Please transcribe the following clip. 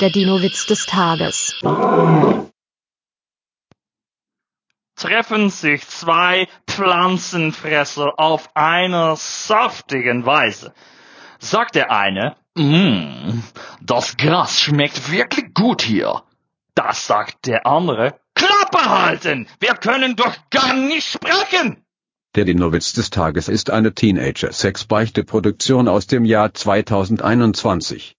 Der Dino-Witz des Tages. Treffen sich zwei Pflanzenfresser auf einer saftigen Weise. Sagt der eine, Mmm, das Gras schmeckt wirklich gut hier. Das sagt der andere, Klappe halten! Wir können doch gar nicht sprechen! Der Dinowitz des Tages ist eine Teenager-Sex-Beichte-Produktion aus dem Jahr 2021.